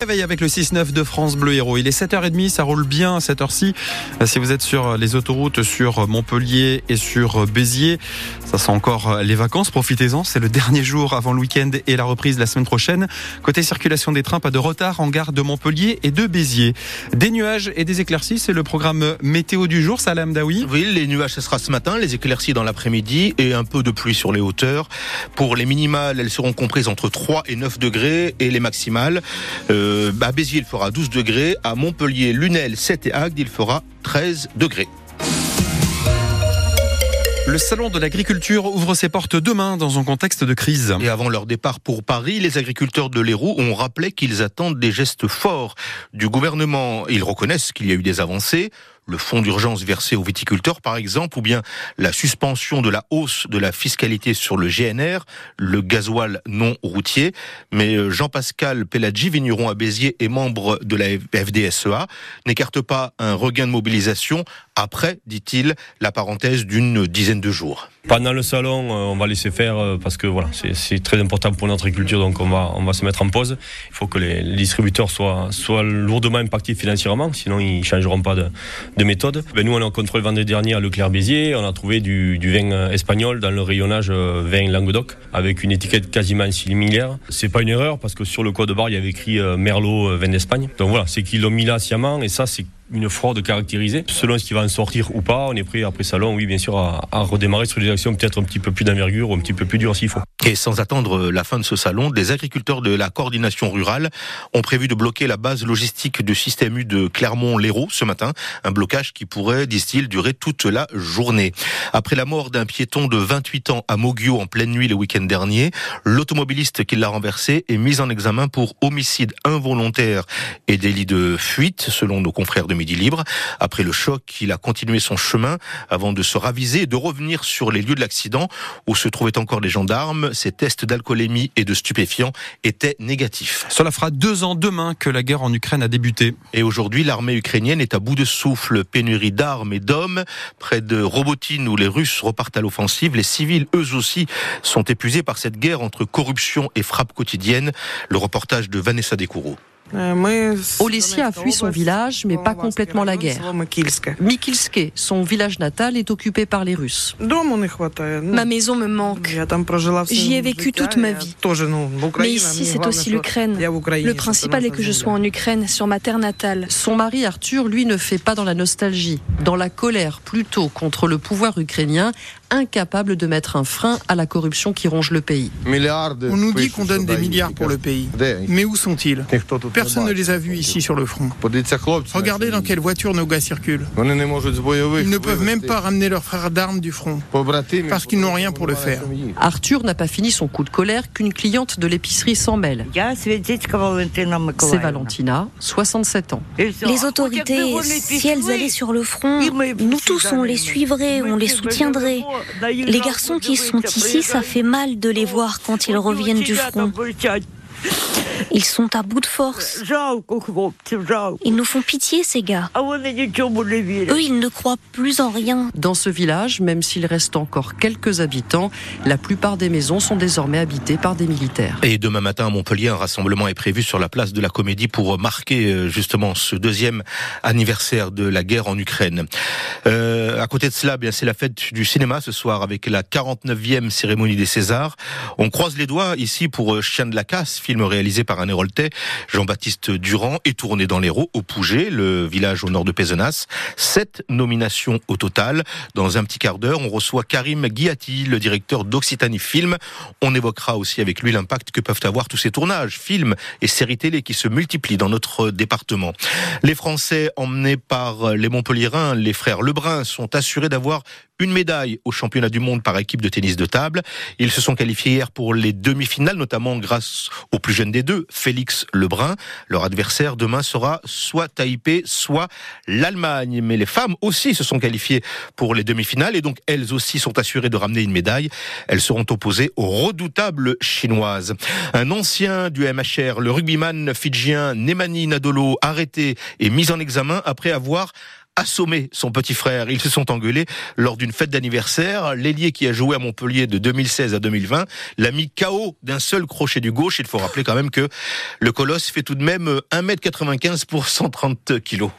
Réveil avec le 6-9 de France Bleu Héros. Il est 7h30, ça roule bien à cette heure-ci. Si vous êtes sur les autoroutes sur Montpellier et sur Béziers, ça sent encore les vacances. Profitez-en. C'est le dernier jour avant le week-end et la reprise la semaine prochaine. Côté circulation des trains, pas de retard en gare de Montpellier et de Béziers. Des nuages et des éclaircies, c'est le programme météo du jour. Salam Daoui. Oui, les nuages, ce sera ce matin, les éclaircies dans l'après-midi et un peu de pluie sur les hauteurs. Pour les minimales, elles seront comprises entre 3 et 9 degrés et les maximales. Euh, euh, à Béziers, il fera 12 degrés. À Montpellier, Lunel, 7 et Agde, il fera 13 degrés. Le salon de l'agriculture ouvre ses portes demain dans un contexte de crise. Et avant leur départ pour Paris, les agriculteurs de l'Hérault ont rappelé qu'ils attendent des gestes forts du gouvernement. Ils reconnaissent qu'il y a eu des avancées le fonds d'urgence versé aux viticulteurs, par exemple, ou bien la suspension de la hausse de la fiscalité sur le GNR, le gasoil non routier. Mais euh, Jean-Pascal Pelladji, vigneron à Béziers et membre de la FDSEA, n'écarte pas un regain de mobilisation après, dit-il, la parenthèse d'une dizaine de jours. Pendant le salon, euh, on va laisser faire euh, parce que voilà, c'est très important pour notre agriculture, donc on va, on va se mettre en pause. Il faut que les, distributeurs soient, soient lourdement impactés financièrement, sinon ils changeront pas de, de méthode. Ben nous, on a contrôlé vendredi dernier à Leclerc-Béziers, on a trouvé du, vin euh, espagnol dans le rayonnage vin Languedoc avec une étiquette quasiment similaire. C'est pas une erreur parce que sur le code barre, il y avait écrit Merlot vin d'Espagne. Donc voilà, c'est qu'ils l'ont mis là sciemment et ça, c'est une fraude caractérisée. Selon ce qui va en sortir ou pas, on est prêt après salon, oui, bien sûr, à, redémarrer sur des actions peut-être un petit peu plus d'envergure ou un petit peu plus dures s'il faut. Et sans attendre la fin de ce salon, des agriculteurs de la coordination rurale ont prévu de bloquer la base logistique du système U de Clermont-Lérault ce matin. Un blocage qui pourrait, disent-ils, durer toute la journée. Après la mort d'un piéton de 28 ans à Moguio en pleine nuit le week-end dernier, l'automobiliste qui l'a renversé est mis en examen pour homicide involontaire et délit de fuite, selon nos confrères de Midi Libre. Après le choc, il a continué son chemin avant de se raviser et de revenir sur les lieux de l'accident où se trouvaient encore les gendarmes. Ses tests d'alcoolémie et de stupéfiants étaient négatifs. Cela fera deux ans demain que la guerre en Ukraine a débuté. Et aujourd'hui, l'armée ukrainienne est à bout de souffle. Pénurie d'armes et d'hommes. Près de Robotine où les Russes repartent à l'offensive, les civils, eux aussi, sont épuisés par cette guerre entre corruption et frappe quotidienne. Le reportage de Vanessa Descoureaux. Euh, Olessia a fui son village, mais pas complètement la guerre. Mikilske, son village natal, est occupé par les Russes. Ma maison me manque. J'y ai vécu toute ma vie. Mais ici, c'est aussi l'Ukraine. Le principal est que je sois en Ukraine, sur ma terre natale. Son mari Arthur, lui, ne fait pas dans la nostalgie, dans la colère plutôt contre le pouvoir ukrainien, incapable de mettre un frein à la corruption qui ronge le pays. On nous dit qu'on donne des milliards pour le pays. Mais où sont-ils Personne ne les a vus ici sur le front. Regardez dans quelle voiture nos gars circulent. Ils ne peuvent même pas ramener leurs frères d'armes du front. Parce qu'ils n'ont rien pour le faire. Arthur n'a pas fini son coup de colère qu'une cliente de l'épicerie s'en mêle. C'est Valentina, 67 ans. Les autorités, si elles allaient sur le front, nous tous on les suivrait, on les soutiendrait. Les garçons qui sont ici, ça fait mal de les voir quand ils reviennent du front. Ils sont à bout de force. Ils nous font pitié, ces gars. Eux, ils ne croient plus en rien. Dans ce village, même s'il reste encore quelques habitants, la plupart des maisons sont désormais habitées par des militaires. Et demain matin à Montpellier, un rassemblement est prévu sur la place de la Comédie pour marquer euh, justement ce deuxième anniversaire de la guerre en Ukraine. Euh, à côté de cela, bien c'est la fête du cinéma ce soir avec la 49e cérémonie des Césars. On croise les doigts ici pour euh, Chien de la casse, film réalisé par un Héroltais, Jean-Baptiste Durand, est tourné dans l'Hérault, au Pouget, le village au nord de Pézenas. Sept nominations au total. Dans un petit quart d'heure, on reçoit Karim Guiati, le directeur d'Occitanie Film. On évoquera aussi avec lui l'impact que peuvent avoir tous ces tournages, films et séries télé qui se multiplient dans notre département. Les Français emmenés par les Montpelliérains, les frères Lebrun, sont assurés d'avoir une médaille au championnat du monde par équipe de tennis de table. Ils se sont qualifiés hier pour les demi-finales, notamment grâce au plus jeune des deux, Félix Lebrun. Leur adversaire demain sera soit Taipei, soit l'Allemagne. Mais les femmes aussi se sont qualifiées pour les demi-finales et donc elles aussi sont assurées de ramener une médaille. Elles seront opposées aux redoutables chinoises. Un ancien du MHR, le rugbyman fidjien Nemani Nadolo, arrêté et mis en examen après avoir assommé son petit frère. Ils se sont engueulés lors d'une fête d'anniversaire. L'ailier qui a joué à Montpellier de 2016 à 2020 l'a mis KO d'un seul crochet du gauche. Il faut rappeler quand même que le colosse fait tout de même 1m95 pour 130 kilos.